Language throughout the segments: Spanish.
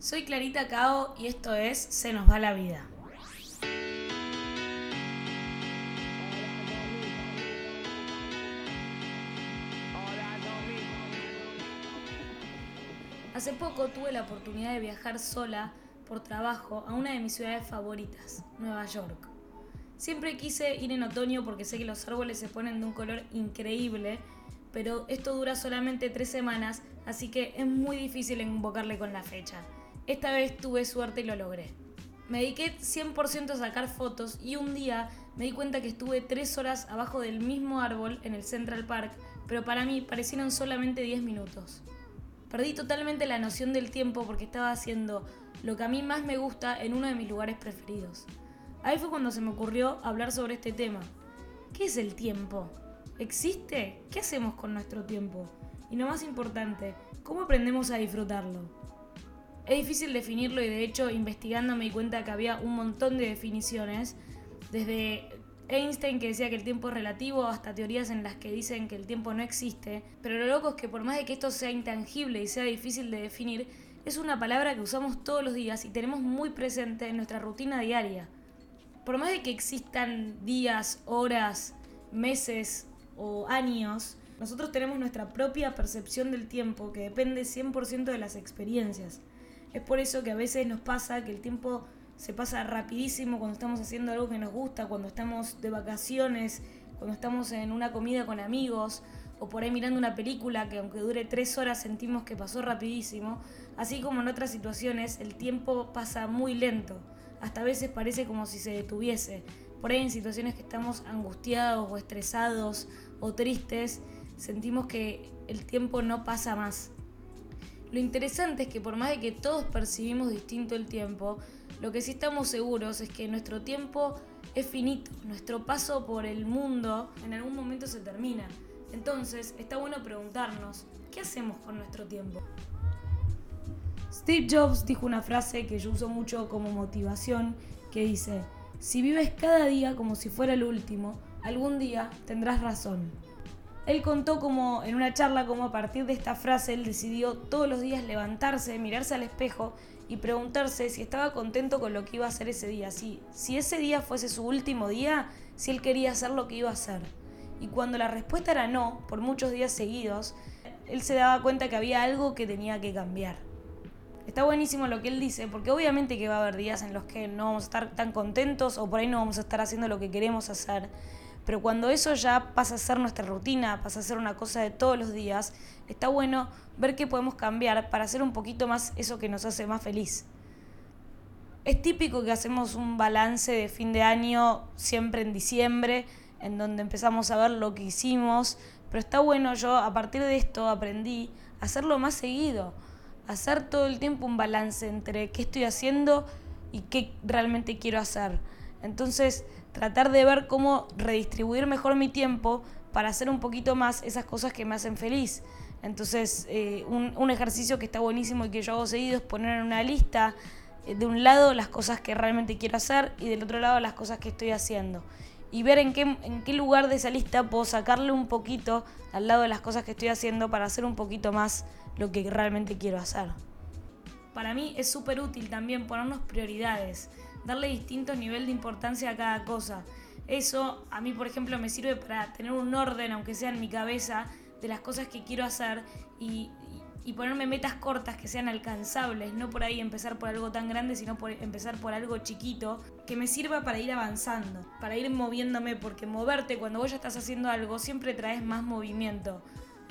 Soy Clarita Cao y esto es Se nos va la vida. Hace poco tuve la oportunidad de viajar sola por trabajo a una de mis ciudades favoritas, Nueva York. Siempre quise ir en otoño porque sé que los árboles se ponen de un color increíble, pero esto dura solamente tres semanas, así que es muy difícil invocarle con la fecha. Esta vez tuve suerte y lo logré. Me dediqué 100% a sacar fotos y un día me di cuenta que estuve 3 horas abajo del mismo árbol en el Central Park, pero para mí parecieron solamente 10 minutos. Perdí totalmente la noción del tiempo porque estaba haciendo lo que a mí más me gusta en uno de mis lugares preferidos. Ahí fue cuando se me ocurrió hablar sobre este tema. ¿Qué es el tiempo? ¿Existe? ¿Qué hacemos con nuestro tiempo? Y lo más importante, ¿cómo aprendemos a disfrutarlo? Es difícil definirlo y de hecho investigando me di cuenta que había un montón de definiciones, desde Einstein que decía que el tiempo es relativo hasta teorías en las que dicen que el tiempo no existe, pero lo loco es que por más de que esto sea intangible y sea difícil de definir, es una palabra que usamos todos los días y tenemos muy presente en nuestra rutina diaria. Por más de que existan días, horas, meses o años, nosotros tenemos nuestra propia percepción del tiempo que depende 100% de las experiencias. Es por eso que a veces nos pasa que el tiempo se pasa rapidísimo cuando estamos haciendo algo que nos gusta, cuando estamos de vacaciones, cuando estamos en una comida con amigos o por ahí mirando una película que aunque dure tres horas sentimos que pasó rapidísimo. Así como en otras situaciones el tiempo pasa muy lento, hasta a veces parece como si se detuviese. Por ahí en situaciones que estamos angustiados o estresados o tristes, sentimos que el tiempo no pasa más. Lo interesante es que por más de que todos percibimos distinto el tiempo, lo que sí estamos seguros es que nuestro tiempo es finito, nuestro paso por el mundo en algún momento se termina. Entonces, está bueno preguntarnos, ¿qué hacemos con nuestro tiempo? Steve Jobs dijo una frase que yo uso mucho como motivación, que dice, si vives cada día como si fuera el último, algún día tendrás razón. Él contó como en una charla como a partir de esta frase él decidió todos los días levantarse, mirarse al espejo y preguntarse si estaba contento con lo que iba a hacer ese día, si, si ese día fuese su último día, si él quería hacer lo que iba a hacer. Y cuando la respuesta era no, por muchos días seguidos, él se daba cuenta que había algo que tenía que cambiar. Está buenísimo lo que él dice, porque obviamente que va a haber días en los que no vamos a estar tan contentos o por ahí no vamos a estar haciendo lo que queremos hacer. Pero cuando eso ya pasa a ser nuestra rutina, pasa a ser una cosa de todos los días, está bueno ver qué podemos cambiar para hacer un poquito más eso que nos hace más feliz. Es típico que hacemos un balance de fin de año siempre en diciembre, en donde empezamos a ver lo que hicimos, pero está bueno, yo a partir de esto aprendí a hacerlo más seguido, hacer todo el tiempo un balance entre qué estoy haciendo y qué realmente quiero hacer. Entonces, tratar de ver cómo redistribuir mejor mi tiempo para hacer un poquito más esas cosas que me hacen feliz. Entonces, eh, un, ejercicio que está buenísimo y que yo hago seguido es poner en una lista eh, de un lado las cosas que realmente quiero hacer y del otro lado las cosas que estoy haciendo. Y ver en qué, en qué lugar de esa lista puedo sacarle un poquito al lado de las cosas que estoy haciendo para hacer un poquito más lo que realmente quiero hacer. Para mí es súper útil también ponernos prioridades darle distinto nivel de importancia a cada cosa. Eso a mí, por ejemplo, me sirve para tener un orden, aunque sea en mi cabeza, de las cosas que quiero hacer y, ponerme metas cortas que sean alcanzables, no por ahí empezar por algo tan grande, sino por empezar por algo chiquito, que me sirva para ir avanzando, para ir moviéndome, porque moverte cuando vos ya estás haciendo algo siempre traes más movimiento.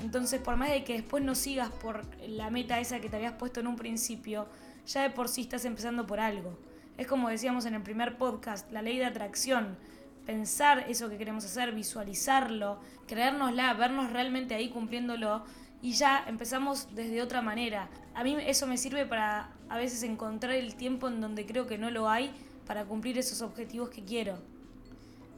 Entonces, por más de que después no sigas por la meta esa que te habías puesto en un principio, ya de por sí estás empezando por algo. Es como decíamos en el primer podcast, la ley de atracción. Pensar eso que queremos hacer, visualizarlo, creérnosla, vernos realmente ahí cumpliéndolo y ya empezamos desde otra manera. A mí eso me sirve para a veces encontrar el tiempo en donde creo que no lo hay para cumplir esos objetivos que quiero.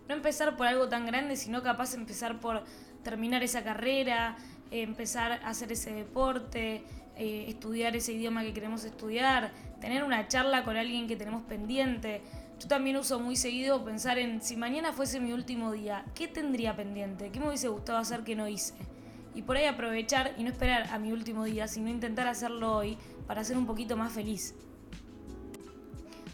No empezar por algo tan grande, sino capaz empezar por terminar esa carrera, empezar a hacer ese deporte, eh, estudiar ese idioma que queremos estudiar, tener una charla con alguien que tenemos pendiente. Yo también uso muy seguido pensar en si mañana fuese mi último día, ¿qué tendría pendiente? ¿Qué me hubiese gustado hacer que no hice? Y por ahí aprovechar y no esperar a mi último día, sino intentar hacerlo hoy para ser un poquito más feliz.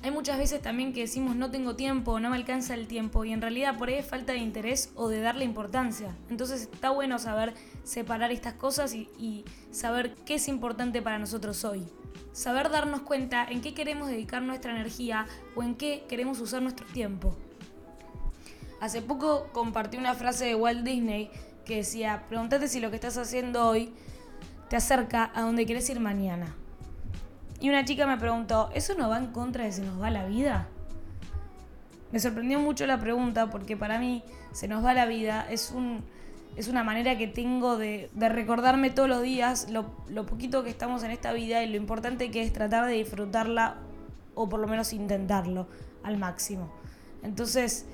Hay muchas veces también que decimos no tengo tiempo, no me alcanza el tiempo y en realidad por ahí es falta de interés o de darle importancia. Entonces está bueno saber separar estas cosas y, saber qué es importante para nosotros hoy. Saber darnos cuenta en qué queremos dedicar nuestra energía o en qué queremos usar nuestro tiempo. Hace poco compartí una frase de Walt Disney que decía, pregúntate si lo que estás haciendo hoy te acerca a donde quieres ir mañana. Y una chica me preguntó, ¿eso no va en contra de se nos va la vida? Me sorprendió mucho la pregunta porque para mí se nos va la vida es, un, es una manera que tengo de, recordarme todos los días lo, lo, poquito que estamos en esta vida y lo importante que es tratar de disfrutarla o por lo menos intentarlo al máximo. Entonces,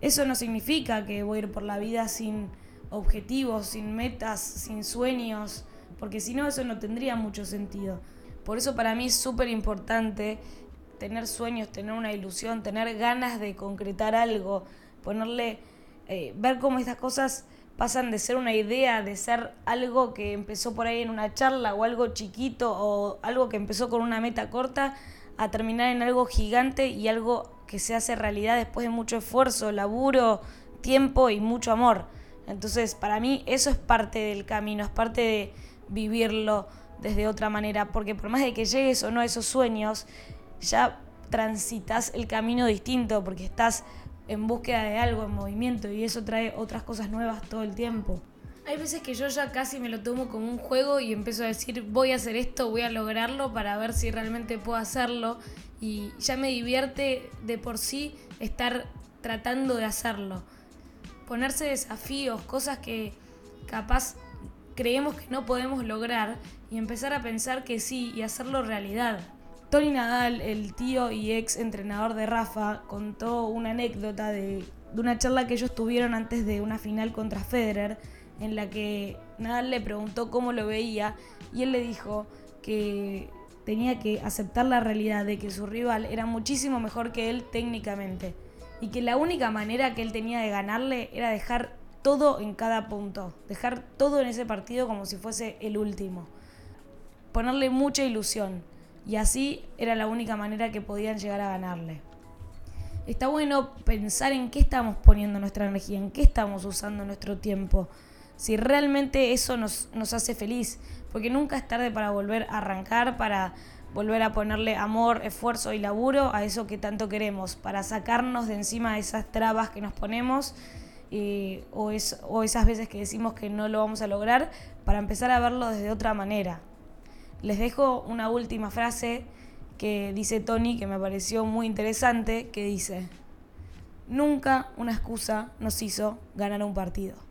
eso no significa que voy a ir por la vida sin objetivos, sin metas, sin sueños, porque si no eso no tendría mucho sentido. Por eso para mí es súper importante tener sueños, tener una ilusión, tener ganas de concretar algo, ponerle, eh, ver cómo estas cosas pasan de ser una idea, de ser algo que empezó por ahí en una charla o algo chiquito o algo que empezó con una meta corta, a terminar en algo gigante y algo que se hace realidad después de mucho esfuerzo, laburo, tiempo y mucho amor. Entonces, para mí eso es parte del camino, es parte de vivirlo, desde otra manera, porque por más de que llegues o no a esos sueños, ya transitas el camino distinto, porque estás en búsqueda de algo, en movimiento, y eso trae otras cosas nuevas todo el tiempo. Hay veces que yo ya casi me lo tomo como un juego y empiezo a decir, voy a hacer esto, voy a lograrlo para ver si realmente puedo hacerlo. Y ya me divierte de por sí estar tratando de hacerlo. Ponerse desafíos, cosas que capaz creemos que no podemos lograr y empezar a pensar que sí y hacerlo realidad. Tony Nadal, el tío y ex entrenador de Rafa, contó una anécdota de, de, una charla que ellos tuvieron antes de una final contra Federer, en la que Nadal le preguntó cómo lo veía y él le dijo que tenía que aceptar la realidad de que su rival era muchísimo mejor que él técnicamente y que la única manera que él tenía de ganarle era dejar todo en cada punto, dejar todo en ese partido como si fuese el último, ponerle mucha ilusión y así era la única manera que podían llegar a ganarle. Está bueno pensar en qué estamos poniendo nuestra energía, en qué estamos usando nuestro tiempo, si realmente eso nos, nos hace feliz, porque nunca es tarde para volver a arrancar, para volver a ponerle amor, esfuerzo y laburo a eso que tanto queremos, para sacarnos de encima esas trabas que nos ponemos o, es, o esas veces que decimos que no lo vamos a lograr, para empezar a verlo desde otra manera. Les dejo una última frase que dice Tony, que me pareció muy interesante, que dice, nunca una excusa nos hizo ganar un partido.